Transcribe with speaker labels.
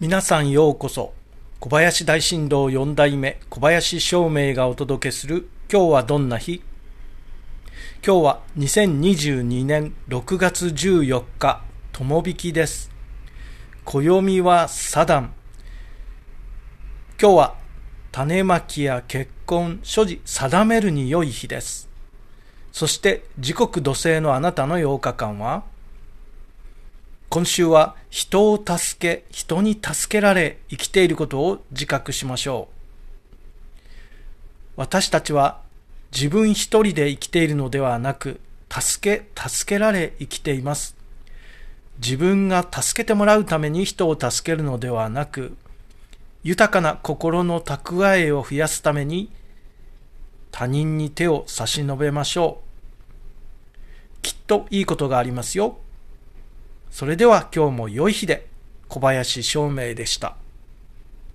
Speaker 1: 皆さんようこそ。小林大震動4代目小林照明がお届けする今日はどんな日？今日は2022年6月14日友引きです。暦はサダン。今日は種まきや結婚所持定めるに良い日です。そして時刻土星のあなたの8日間は？今週は人を助け、人に助けられ生きていることを自覚しましょう。私たちは自分一人で生きているのではなく、助け、助けられ生きています。自分が助けてもらうために人を助けるのではなく、豊かな心の蓄えを増やすために他人に手を差し伸べましょう。きっといいことがありますよ。それでは今日も良い日で小林照明でした。